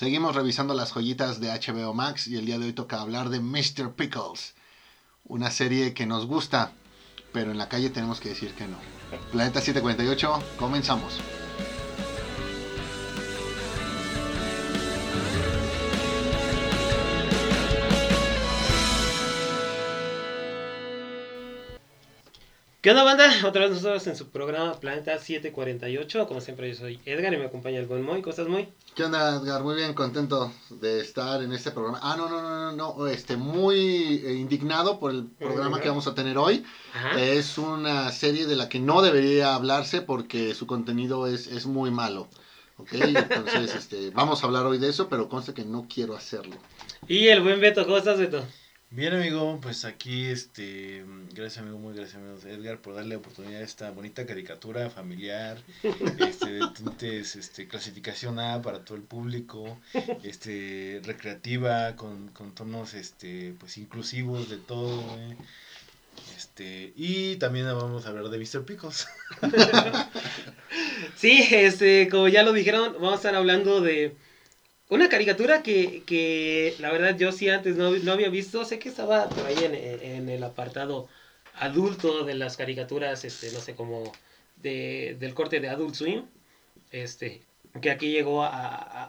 Seguimos revisando las joyitas de HBO Max y el día de hoy toca hablar de Mr. Pickles, una serie que nos gusta, pero en la calle tenemos que decir que no. Planeta 748, comenzamos. ¿Qué onda, banda? Otra vez nosotros en su programa Planeta 748. Como siempre, yo soy Edgar y me acompaña el buen Moy. ¿Cómo estás, Moy? ¿Qué onda, Edgar? Muy bien, contento de estar en este programa. Ah, no, no, no, no, no. Este, muy eh, indignado por el programa que vamos a tener hoy. Ajá. Es una serie de la que no debería hablarse porque su contenido es, es muy malo. ¿Ok? Entonces, este, vamos a hablar hoy de eso, pero conste que no quiero hacerlo. Y el buen Beto, ¿cómo estás, Beto? Bien amigo, pues aquí este, gracias amigo, muy gracias amigo Edgar por darle oportunidad a esta bonita caricatura familiar, este, de tintes, este, clasificación A para todo el público, este, recreativa, con, con tonos, este, pues inclusivos de todo, güey. este, y también vamos a hablar de Mr. Pickles. Sí, este, como ya lo dijeron, vamos a estar hablando de una caricatura que, que la verdad yo sí antes no, no había visto. Sé que estaba por ahí en, en el apartado adulto de las caricaturas, este, no sé, como de, del corte de Adult Swim. Este, que aquí llegó a,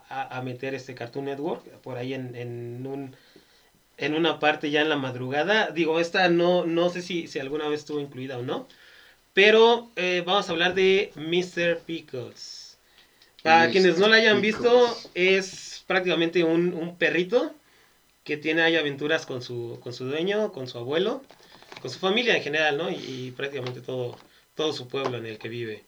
a, a meter este Cartoon Network por ahí en, en un en una parte ya en la madrugada. Digo, esta no, no sé si, si alguna vez estuvo incluida o no. Pero eh, vamos a hablar de Mr. Pickles. Para quienes no la hayan visto, es prácticamente un, un perrito que tiene ahí aventuras con su, con su dueño, con su abuelo, con su familia en general, ¿no? Y, y prácticamente todo, todo su pueblo en el que vive.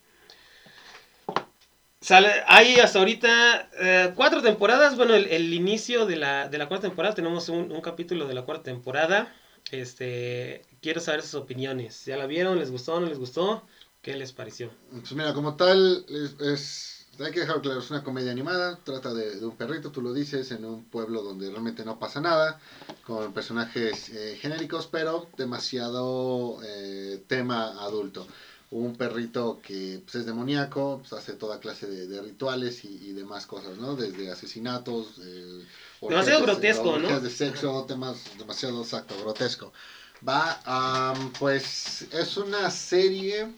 Sale, hay hasta ahorita eh, cuatro temporadas. Bueno, el, el inicio de la, de la cuarta temporada, tenemos un, un capítulo de la cuarta temporada. Este, quiero saber sus opiniones. ¿Ya la vieron? ¿Les gustó? ¿No les gustó? ¿Qué les pareció? Pues mira, como tal, es, es- hay que dejar claro, es una comedia animada, trata de, de un perrito, tú lo dices, en un pueblo donde realmente no pasa nada, con personajes eh, genéricos, pero demasiado eh, tema adulto. Un perrito que pues, es demoníaco, pues, hace toda clase de, de rituales y, y demás cosas, ¿no? Desde asesinatos, eh, Demasiado de- grotesco, ¿no? de sexo, temas demasiado exacto, grotesco. Va, am, pues es una serie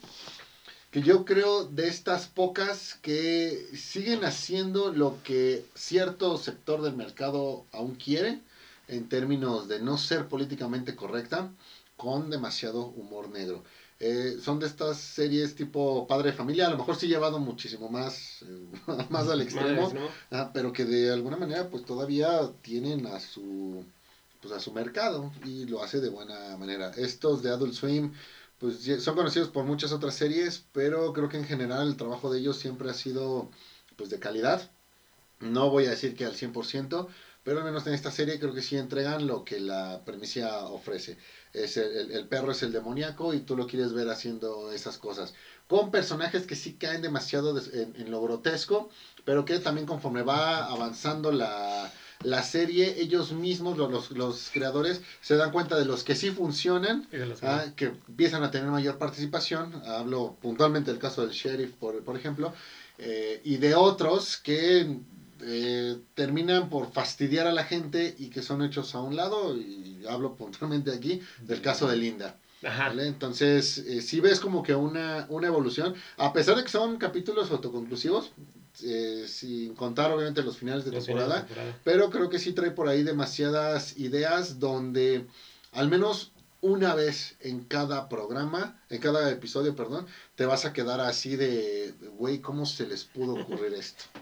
que yo creo de estas pocas que siguen haciendo lo que cierto sector del mercado aún quiere en términos de no ser políticamente correcta con demasiado humor negro. Eh, son de estas series tipo padre de familia, a lo mejor sí llevado muchísimo más, eh, más al extremo, ¿no? Ah, pero que de alguna manera pues todavía tienen a su pues a su mercado y lo hace de buena manera. Estos de Adult Swim pues son conocidos por muchas otras series, pero creo que en general el trabajo de ellos siempre ha sido pues de calidad. No voy a decir que al 100%, pero al menos en esta serie creo que sí entregan lo que la premisa ofrece. Es el, perro es el demoníaco y tú lo quieres ver haciendo esas cosas. Con personajes que sí caen demasiado en lo grotesco, pero que también conforme va avanzando la, la serie, ellos mismos, lo- los, los creadores, se dan cuenta de los que sí funcionan los- ah, que empiezan a tener mayor participación. Hablo puntualmente del caso del sheriff, por, por ejemplo, eh, y de otros que eh, terminan por fastidiar a la gente y que son hechos a un lado. Y hablo puntualmente aquí del caso de Linda. Ajá. ¿vale? Entonces, eh, si ves como que una, una evolución, a pesar de que son capítulos autoconclusivos, eh, sin contar obviamente los finales de Los finales de temporada, pero creo que sí trae por ahí demasiadas ideas donde al menos una vez en cada programa, en cada episodio, perdón, te vas a quedar así de, güey, ¿cómo se les pudo ocurrir esto?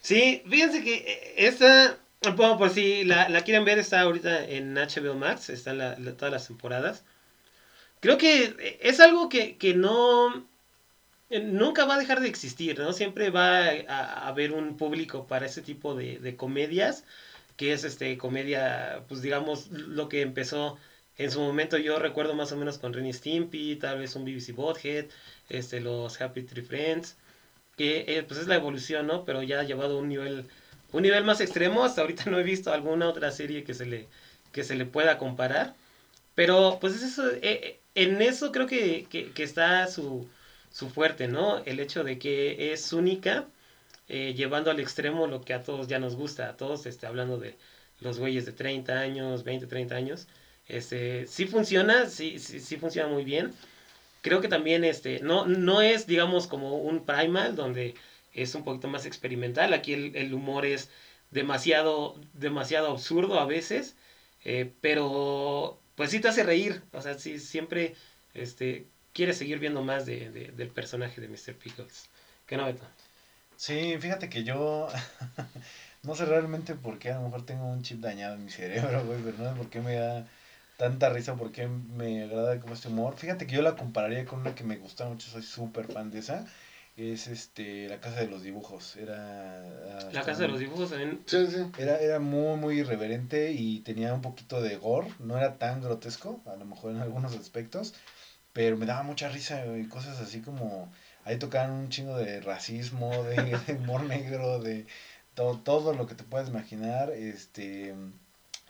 Sí, fíjense que eh, esta, bueno, por si la, la quieren ver, está ahorita en HBO Max, están la- la- todas las temporadas. Creo que eh, es algo que, que no, nunca va a dejar de existir, ¿no? Siempre va a, haber un público para ese tipo de, comedias, que es este comedia, pues digamos, lo que empezó en su momento, yo recuerdo más o menos con Renny Stimpy, tal vez un BBC Bothead, este, los Happy Tree Friends, que eh, pues es la evolución, ¿no? Pero ya ha llevado un nivel, un nivel más extremo, hasta ahorita no he visto alguna otra serie que se le, que se le pueda comparar, pero pues es eso, eh, eh, en eso creo que, que está su, su fuerte, ¿no? El hecho de que es única, eh, llevando al extremo lo que a todos ya nos gusta, a todos este, hablando de los güeyes de 30 años, 20, 30 años. Este, sí funciona, sí, sí, sí funciona muy bien. Creo que también este, no, no es, digamos, como un primal donde es un poquito más experimental. Aquí el, humor es demasiado, demasiado absurdo a veces, eh, pero pues sí te hace reír. O sea, sí, siempre este, quieres seguir viendo más de, de, del personaje de Mr. Pickles. ¿Qué no, Beto? Sí, fíjate que yo no sé realmente por qué, a lo mejor tengo un chip dañado en mi cerebro, güey, pero no sé por qué me da tanta risa, por qué me agrada como este humor. Fíjate que yo la compararía con una que me gusta mucho, soy súper fan de esa. Es este La Casa de los Dibujos. Era. La Casa de los Dibujos también. Sí, sí. Era, era muy, muy irreverente y tenía un poquito de gore. No era tan grotesco, a lo mejor en algunos aspectos. Pero me daba mucha risa y cosas así como. Ahí tocaban un chingo de racismo, de, humor negro, de todo, todo lo que te puedas imaginar. Este.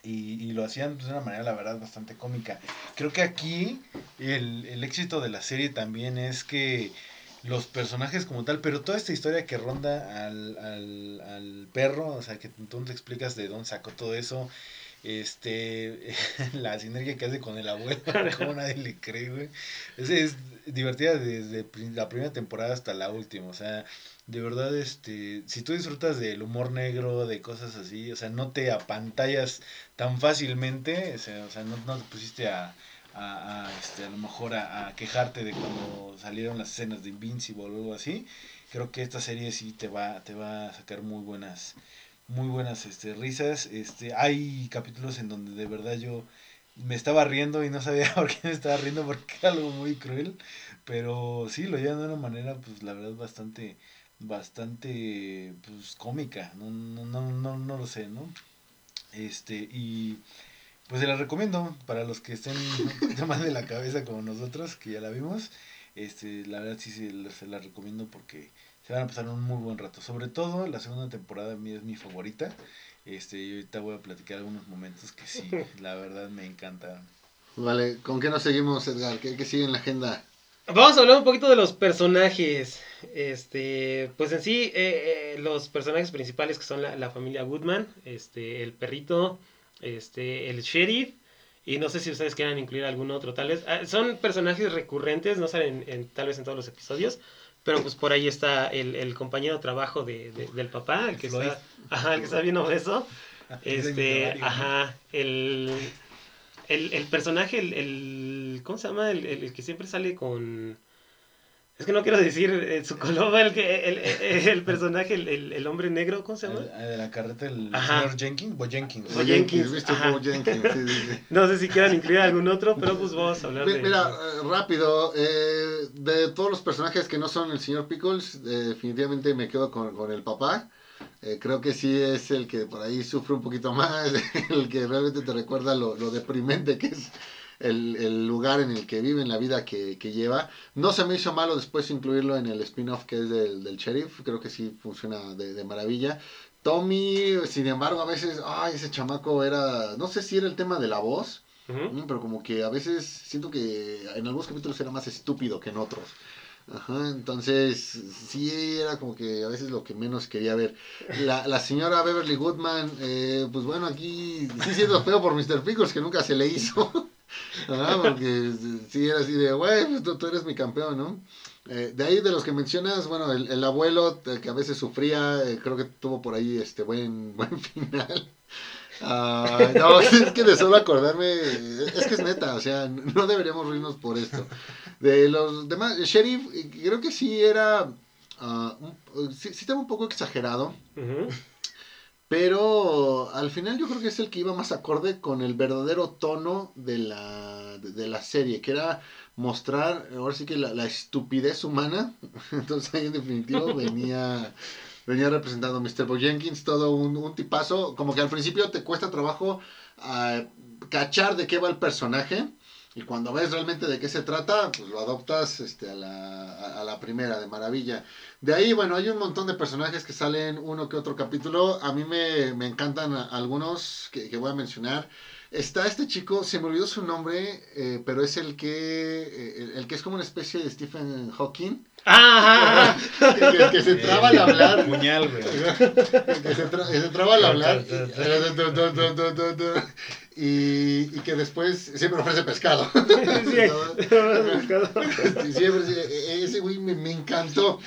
Y, y, lo hacían de una manera, la verdad, bastante cómica. Creo que aquí el, el éxito de la serie también es que los personajes como tal, pero toda esta historia que ronda al, al, al perro, o sea, que tú te explicas de dónde sacó todo eso, este, la sinergia que hace con el abuelo, como nadie le cree, güey. Es, es divertida desde la primera temporada hasta la última, o sea, de verdad, este, si tú disfrutas del humor negro, de cosas así, o sea, no te apantallas tan fácilmente, o sea, o sea no, no te pusiste a a, a, este, a lo mejor a, a, quejarte de cuando salieron las escenas de Invincible o algo así. Creo que esta serie sí te va, te va a sacar muy buenas, muy buenas este, risas. Este, hay capítulos en donde de verdad yo me estaba riendo y no sabía por qué me estaba riendo porque era algo muy cruel. Pero sí, lo llevan de una manera, pues la verdad, bastante, bastante, pues cómica. No, no, no, no, no lo sé, ¿no? Este, y pues se la recomiendo para los que estén más de la cabeza como nosotros, que ya la vimos. Este, la verdad sí se, se la recomiendo porque se van a pasar un muy buen rato. Sobre todo la segunda temporada a mí es mi favorita. Este, y ahorita voy a platicar algunos momentos que sí, la verdad me encantaron. Vale, ¿con qué nos seguimos, Edgar? ¿Qué, qué sigue en la agenda? Vamos a hablar un poquito de los personajes. Este, pues en sí, eh, eh, los personajes principales que son la, la familia Goodman, este, el perrito, este, el sheriff, y no sé si ustedes quieran incluir algún otro, tal vez. Ah, son personajes recurrentes, no salen en, tal vez en todos los episodios, pero pues por ahí está el, el compañero de trabajo de, de, del papá, el que, está, ajá, el que está bien obeso. Este, ajá, el, el, el personaje, el, el, ¿cómo se llama? El, el, que siempre sale con... Es que no quiero decir eh, su color, el, que, el, el, el personaje, el, el, el, hombre negro, ¿cómo se llama? El, de la carreta, el ajá. señor Jenkins, Bo Jenkins. Bo Jenkins, ¿viste? Bo Jenkins, sí, sí, sí. No sé si quieran incluir algún otro, pero pues vamos a hablar mira, de... Mira, eh, rápido, eh, de todos los personajes que no son el señor Pickles, eh, definitivamente me quedo con, con el papá. Eh, creo que sí es el que por ahí sufre un poquito más, el que realmente te recuerda lo, lo deprimente que es el, el, lugar en el que vive, en la vida que, que, lleva. No se me hizo malo después incluirlo en el spin-off que es del, del sheriff, creo que sí funciona de, de, maravilla. Tommy, sin embargo, a veces, ay, ese chamaco era, no sé si era el tema de la voz, uh -huh. pero como que a veces siento que en algunos capítulos era más estúpido que en otros. Ajá, entonces sí era como que a veces lo que menos quería ver. La, la señora Beverly Goodman, eh, pues bueno, aquí sí siento feo por Mr. Pickles que nunca se le hizo. Ah, porque sí era así de, güey, pues tú, eres mi campeón, ¿no? Eh, de ahí de los que mencionas, bueno, el, el abuelo eh, que a veces sufría, eh, creo que tuvo por ahí este buen, buen final. Uh, no, es que de solo acordarme, es que es neta, o sea, no deberíamos reírnos por esto. De los demás, el sheriff, creo que sí era, uh, sí, sí, estaba un poco exagerado. Uh. Pero al final yo creo que es el que iba más acorde con el verdadero tono de la, de, de la serie, que era mostrar, ahora sí que la, la estupidez humana. Entonces ahí en definitivo venía, venía representando Mr. Bo Jenkins, todo un, un, tipazo. Como que al principio te cuesta trabajo uh, cachar de qué va el personaje. Y cuando ves realmente de qué se trata, pues lo adoptas este, a, la, a la primera, de maravilla. De ahí, bueno, hay un montón de personajes que salen uno que otro capítulo. A mí me, me encantan algunos que, que voy a mencionar. Está este chico, se me olvidó su nombre, eh, pero es el que, eh, el, el que es como una especie de Stephen Hawking. Ah, El que se traba al hablar. Puñal, güey. que se, tra- se traba al hablar y, y que después siempre ofrece pescado. sí. Siempre, sí, e- ese güey me, me encantó.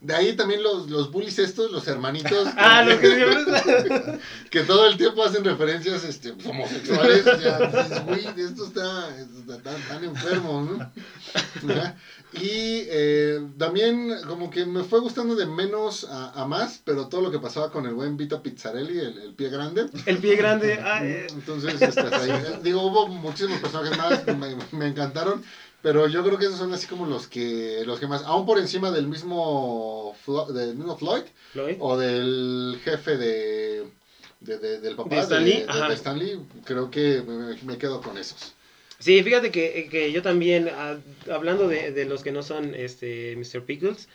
De ahí también los, los bullies estos, los hermanitos, Ah, lo que siempre que todo el tiempo hacen referencias este, homosexuales. O sea, dices, güey, esto está, está tan, tan enfermo, ¿no? Y eh, también como que me fue gustando de menos a, a más, pero todo lo que pasaba con el buen Vito Pizzarelli, el, el pie grande. El pie grande. ah, eh, Entonces, este, ahí, digo, hubo muchísimos personajes más, me, me encantaron, pero yo creo que esos son así como los que, los que más, aún por encima del mismo, Flo- del mismo Floyd Floyd. o del jefe de, de- de- del papá ¿De Stan Lee? de, de- Ajá. de Stan Lee, creo que me, me quedo con esos. Sí, fíjate que, que yo también, ah, hablando de, de los que no son este Mr. Pickles,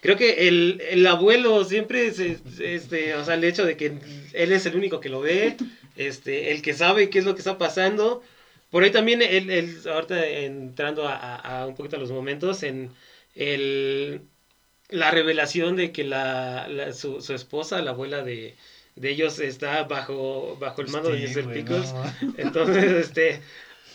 creo que el, el abuelo siempre, se, este, o sea, el hecho de que él es el único que lo ve, este, el que sabe qué es lo que está pasando. Por ahí también, el, el, ahorita entrando a, a- a un poquito a los momentos, en el, la revelación de que la, la- su, su esposa, la abuela de, de ellos, está bajo, bajo el mando de Mr. güey, Pickles. Entonces, este,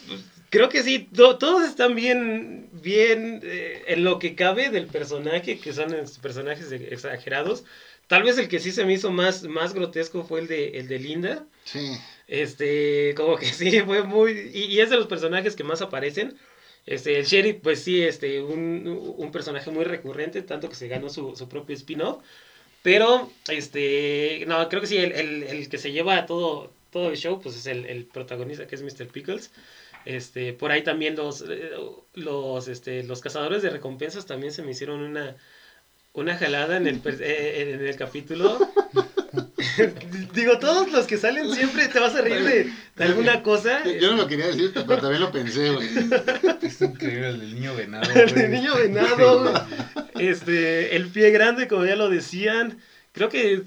pues, creo que sí, to- todos están bien, bien eh, en lo que cabe del personaje, que son es- personajes e- exagerados. Tal vez el que sí se me hizo más, más grotesco fue el de, el de Linda. Sí, Este, como que sí, fue muy... Y, es de los personajes que más aparecen. Este, el sheriff, pues sí, este, un, un personaje muy recurrente, tanto que se ganó su, su propio spin-off. Pero, este, no, creo que sí, el, el, el que se lleva todo, todo el show, pues es el, el protagonista, que es Mr. Pickles. Este, por ahí también los, eh, los, este, los cazadores de recompensas también se me hicieron una, una jalada en el, per- eh, en el capítulo. Digo, todos los que salen siempre te vas a reír de, de alguna cosa. yo no lo quería decir, pero también lo pensé, güey. Es increíble el del niño venado, El güey. niño venado, güey. este, el pie grande, como ya lo decían. Creo que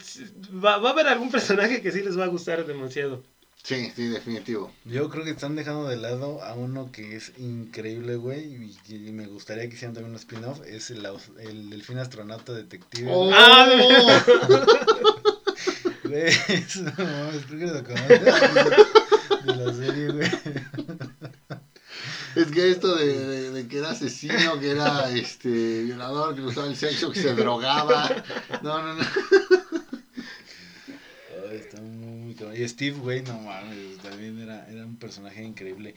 va, va a haber algún personaje que sí les va a gustar demasiado. Sí, sí, definitivo. Yo creo que están dejando de lado a uno que es increíble, güey, y, y me gustaría que hicieran también un spin-off, es el, el delfín astronauta detective. ¡Oh! Güey, eso no mames, creo que lo conoces de la serie, güey. Es que esto de, de- de que era asesino, que era este violador, que le gustaba el sexo, que se drogaba. No, no, no. Ay, está muy, muy cabrón. Y Steve, güey, no mames, también era, era un personaje increíble.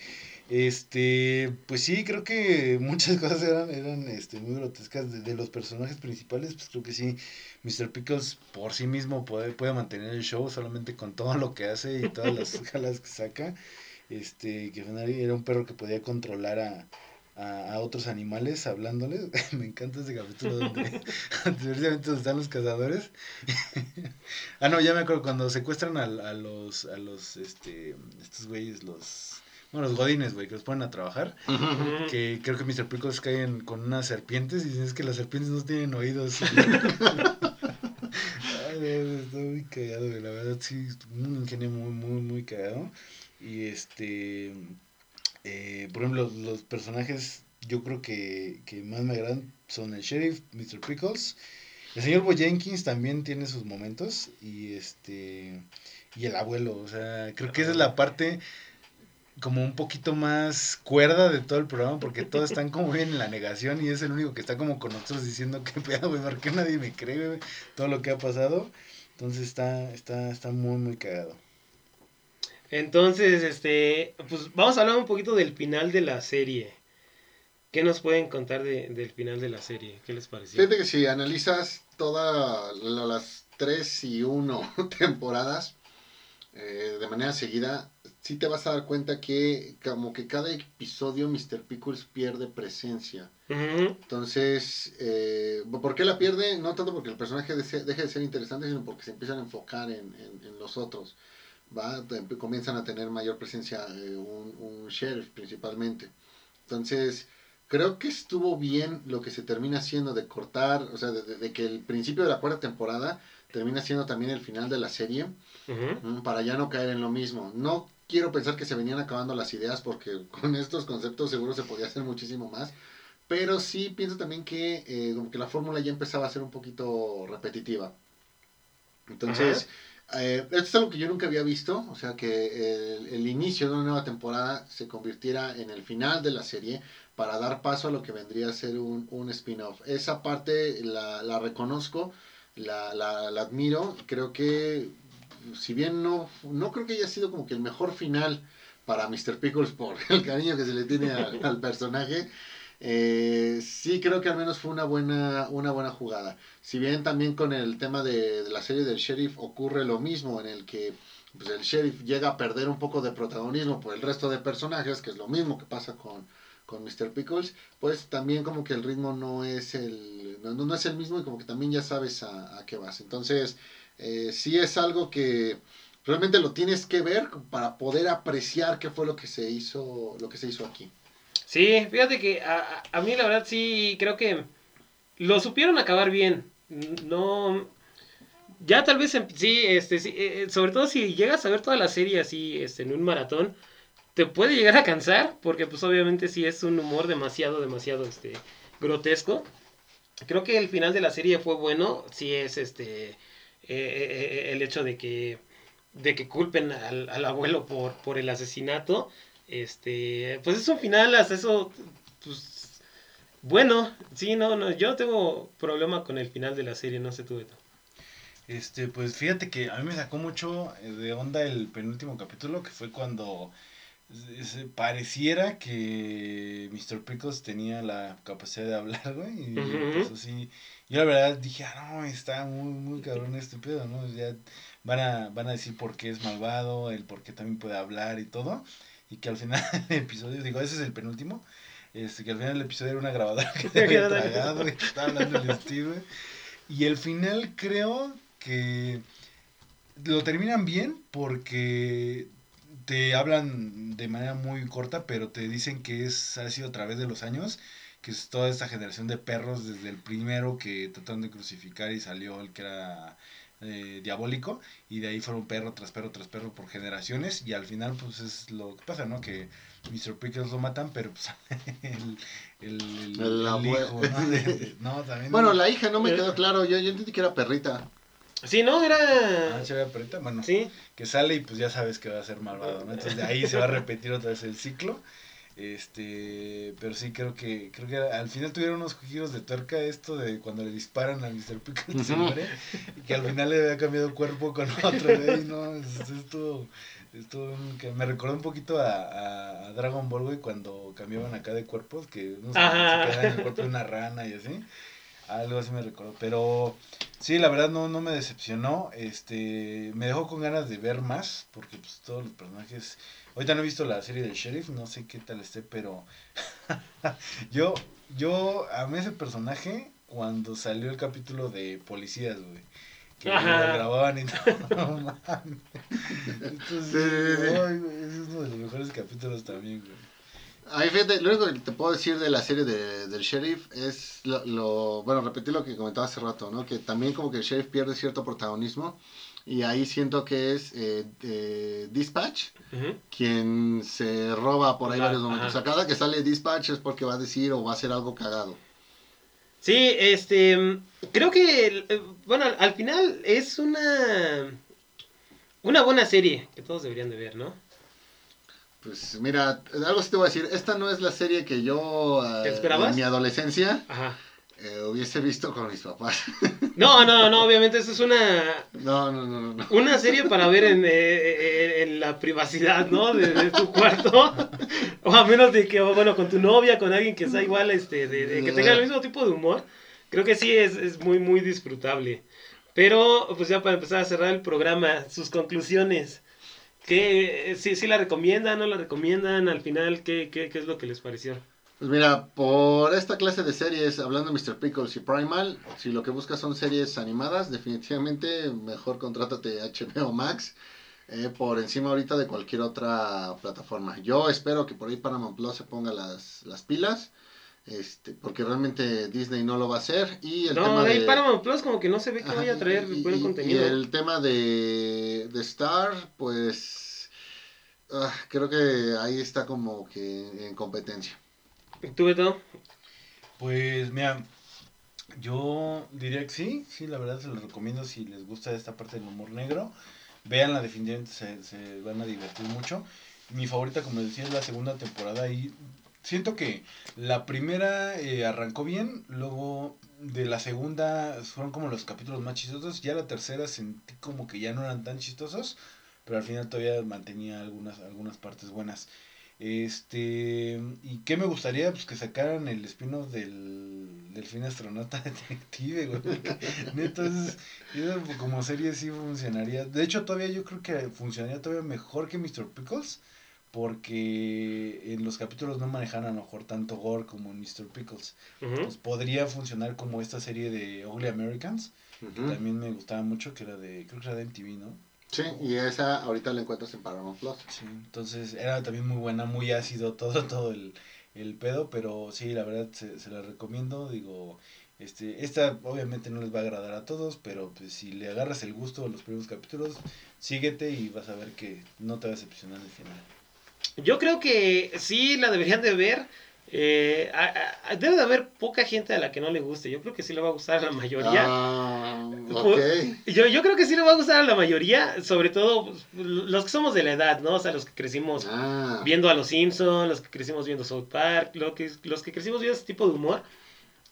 Este, pues sí, creo que muchas cosas eran, eran este, muy grotescas. De, de los personajes principales, pues creo que sí, Mr. Pickles por sí mismo puede, puede mantener el show solamente con todo lo que hace y todas las jalas que saca. Este, que era un perro que podía controlar a, a, a otros animales hablándoles. Me encanta ese capítulo donde precisamente donde están los cazadores. ah, no, ya me acuerdo cuando secuestran a, a los a los este estos güeyes los bueno, los godines, güey, que los ponen a trabajar, que creo que Mr. Pickles caen con unas serpientes y dicen es que las serpientes no tienen oídos. Ay, está muy cagado, güey, la verdad sí, un ingenio muy, muy, muy cagado. Y este, eh, por ejemplo, los, los personajes yo creo que, que más me agradan son el sheriff, Mr. Pickles. El señor Bo Jenkins también tiene sus momentos y este y el abuelo, o sea, creo que esa es la parte como un poquito más cuerda de todo el programa porque todos están como bien en la negación y es el único que está como con nosotros diciendo que pedo, güey, ¿por qué nadie me cree, güey? Todo lo que ha pasado. Entonces está está está muy muy cagado. Entonces, este, pues vamos a hablar un poquito del final de la serie. ¿Qué nos pueden contar de- del final de la serie? ¿Qué les pareció? Fíjate que si analizas todas las 3 y 1 temporadas eh, de manera seguida, sí te vas a dar cuenta que como que cada episodio Mr. Pickles pierde presencia. Entonces, eh, ¿por qué la pierde? No tanto porque el personaje deje de ser interesante, sino porque se empiezan a enfocar en, en- en los otros. ¿va? Comienzan a tener mayor presencia eh, un, un sheriff principalmente. Entonces, Creo que estuvo bien lo que se termina haciendo de cortar, o sea, de, de- de que el principio de la cuarta temporada termina siendo también el final de la serie, Mm, para ya no caer en lo mismo. No quiero pensar que se venían acabando las ideas porque con estos conceptos seguro se podía hacer muchísimo más, pero sí pienso también que eh, como que la fórmula ya empezaba a ser un poquito repetitiva. Entonces, eh, esto es algo que yo nunca había visto, o sea, que el, el inicio de una nueva temporada se convirtiera en el final de la serie para dar paso a lo que vendría a ser un, un spin-off. Esa parte la, la reconozco, la, la, la admiro, creo que si bien no, no creo que haya sido como que el mejor final para Mr. Pickles por el cariño que se le tiene al, personaje, eh, sí creo que al menos fue una buena, una buena jugada. Si bien también con el tema de, la serie del sheriff ocurre lo mismo, en el que pues, el sheriff llega a perder un poco de protagonismo por el resto de personajes, que es lo mismo que pasa con, con Mr. Pickles, pues también como que el ritmo no es el, no, no es el mismo y como que también ya sabes a qué vas. Entonces, eh, sí es algo que realmente lo tienes que ver para poder apreciar qué fue lo que se hizo, lo que se hizo aquí. Sí, fíjate que a, a- mí la verdad sí creo que lo supieron acabar bien. No. Ya tal vez em- sí, este, sí, eh, sobre todo si llegas a ver toda la serie así este, en un maratón, te puede llegar a cansar, porque pues obviamente sí es un humor demasiado, demasiado este, grotesco. Creo que el final de la serie fue bueno, sí es este eh, eh, eh, el hecho de que de que culpen al, al abuelo por, por el asesinato. Este, pues es un final, hasta eso, pues, bueno, sí, no, no, yo no tengo problema con el final de la serie, no sé tú. Este, pues fíjate que a mí me sacó mucho de onda el penúltimo capítulo, que fue cuando pareciera que Mr. Pickles tenía la capacidad de hablar, güey, y Ujú. pues así, yo la verdad dije, ah, no, está muy, muy cabrón este pedo, ¿no? Ya van a, van a decir por qué es malvado, el por qué también puede hablar y todo, y que al final del episodio, digo, ese es el penúltimo, este, que al final del episodio era una grabadora que se había tragado y que estaba hablando el Steve, y el final creo que lo terminan bien porque te hablan de manera muy corta, pero te dicen que es ha sido a través de los años, que es toda esta generación de perros desde el primero que trataron de crucificar y salió el que era eh, diabólico y de ahí fueron perro tras perro tras perro por generaciones y al final pues es lo que pasa, ¿no? Que Mr. Pickles lo matan, pero pues el, el, el- El el abue- hijo, ¿no? De- de- no, también Bueno, la hija no me quedó claro, yo, yo entendí que era perrita. Sí, no, Ah, era... ¿sí era perrita? Bueno, Sí, que sale y pues ya sabes que va a ser malvado, ¿no? Entonces de ahí se va a repetir otra vez el ciclo. Este, pero sí creo que creo que al final tuvieron unos giros de tuerca esto de cuando le disparan a Mr. Pickles se muere y que al final le había cambiado cuerpo con otro, güey, no, es- es- esto esto que me recordó un poquito a, a- Dragon Ball, güey, cuando cambiaban acá de cuerpos, que unos se quedan en el cuerpo de una rana y así. Algo así me recordó, pero sí, la verdad no, no me decepcionó, este, me dejó con ganas de ver más, porque pues todos los personajes, ahorita no he visto la serie del sheriff, no sé qué tal esté, pero yo, yo amé ese personaje cuando salió el capítulo de policías, güey, que Ajá. lo grababan y todo, no mames. Entonces, Sí, sí, ay, es uno de los mejores capítulos también, güey. Ahí fíjate, lo único que te puedo decir de la serie de, del sheriff es lo, lo- bueno, repetir lo que comentaba hace rato, ¿no? Que también como que el sheriff pierde cierto protagonismo y ahí siento que es eh, eh, Dispatch quien se roba por ahí Ah, varios momentos. ajá. O sea, cada que sale Dispatch es porque va a decir o va a hacer algo cagado. Sí, este, creo que, eh, bueno, al final es una, una buena serie que todos deberían de ver, ¿no? Pues mira, algo sí te voy a decir, esta no es la serie que yo eh, ¿Te esperabas? en mi adolescencia Ajá. eh, hubiese visto con mis papás. No, no, no, obviamente eso es una, no, no, no, no, una serie para ver en, eh, eh, en la privacidad, ¿no? De, de tu cuarto. O a menos de que, bueno, con tu novia, con alguien que sea igual, este, de, de que tenga el mismo tipo de humor. Creo que sí es, es muy, muy disfrutable. Pero, pues ya para empezar a cerrar el programa, sus conclusiones. ¿Qué, sí, sí la recomiendan, no la recomiendan? Al final, ¿qué, qué, qué es lo que les pareció? Pues mira, por esta clase de series, hablando de Mr. Pickles y Primal, si lo que buscas son series animadas, definitivamente mejor contrátate HBO Max eh, por encima ahorita de cualquier otra plataforma. Yo espero que por ahí Paramount Plus se ponga las, las pilas Este, porque realmente Disney no lo va a hacer. Y el no, tema de ahí de. Paramount Plus como que no se ve que Ajá, vaya a traer y- buen y- contenido. Y el tema de, de Star, pues. ah, creo que ahí está como que en competencia. ¿Tú, Beto? Pues mira, yo diría que sí, sí, la verdad se los recomiendo si les gusta esta parte del humor negro. Véanla, definitivamente se, se van a divertir mucho. Mi favorita, como les decía, es la segunda temporada y siento que la primera eh, arrancó bien, luego de la segunda fueron como los capítulos más chistosos, ya la tercera sentí como que ya no eran tan chistosos, pero al final todavía mantenía algunas, algunas partes buenas. Este, ¿y qué me gustaría? Pues que sacaran el spin-off del, del fin astronauta detective, güey. porque Neta, es- eso como serie sí funcionaría. De hecho, todavía yo creo que funcionaría todavía mejor que Mr. Pickles, porque en los capítulos no manejan a lo mejor tanto gore como en Mr. Pickles. Pues podría funcionar como esta serie de Ugly Americans, que también me gustaba mucho, que era de, creo que era de MTV, ¿no? Sí, y esa ahorita la encuentras en Paramount Plus. Sí, entonces era también muy buena, muy ácido todo, todo el, el pedo, pero sí, la verdad se, se la recomiendo, digo, este, esta obviamente no les va a agradar a todos, pero pues si le agarras el gusto a los primeros capítulos, síguete y vas a ver que no te va a decepcionar el final. Yo creo que sí la deberían de ver. Eh, a- a- debe de haber poca gente a la que no le guste. Yo creo que sí le va a gustar a la mayoría. Ah. Yo, yo creo que sí le va a gustar a la mayoría, sobre todo pues, los que somos de la edad, ¿no? O sea, los que crecimos Ah, viendo a los Simpsons, los que crecimos viendo South Park, lo que, los que crecimos viendo ese tipo de humor,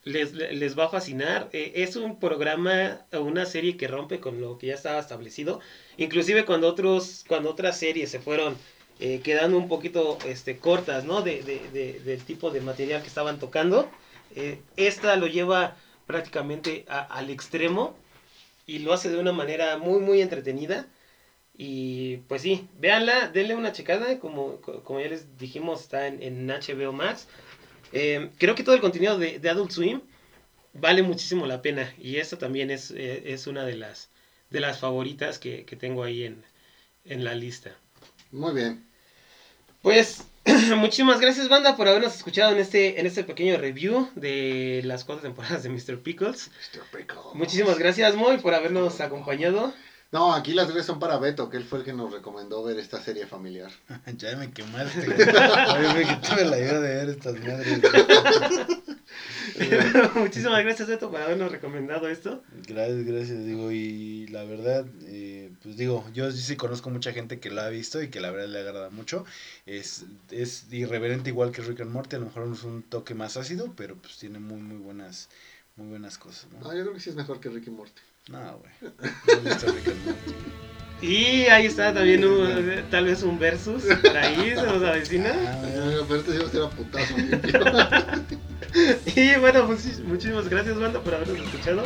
les, les va a fascinar. Eh, es un programa una serie que rompe con lo que ya estaba establecido. Inclusive cuando otros, cuando otras series se fueron eh, quedando un poquito este, cortas, ¿no? De, de- de- del tipo de material que estaban tocando. eh, esta lo lleva prácticamente a- al extremo y lo hace de una manera muy, muy entretenida. Y pues sí, véanla, denle una checada, como, co- como ya les dijimos, está en, en HBO Max. Eh, creo que todo el contenido de, de Adult Swim vale muchísimo la pena y esta también es, eh, es una de las, de las favoritas que, que tengo ahí en, en la lista. muy bien. Pues muchísimas gracias banda por habernos escuchado en este, en este pequeño review de las cuatro temporadas de Mr. Pickles. Mr. Pickles. Muchísimas gracias Moy por habernos acompañado. No, aquí las tres son para Beto, que él fue el que nos recomendó ver esta serie familiar. ya me quemaste. Oye, que tuve la idea de ver estas madres. Muchísimas gracias Beto por habernos recomendado esto. Gracias, gracias, digo, y la verdad, eh, pues digo, yo sí, conozco mucha gente que la ha visto y que la verdad le agrada mucho. Es, es irreverente igual que Rick and Morty, a lo mejor es un toque más ácido, pero pues tiene muy, muy buenas, muy buenas cosas, No, ¿no? yo creo que sí es mejor que Ricky Morty. No, güey. No he visto Rick and Morty. Y ahí está también un- tal vez un versus por ahí se nos avecina. Pero sí va a ser a putazo limpio. Y bueno, muchis- muchísimas gracias banda por habernos escuchado.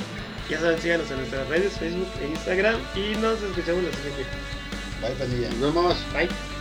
Ya saben, síganos en nuestras redes, Facebook e Instagram. Y nos escuchamos la siguiente. Bye, pandilla. Nos vemos. Bye.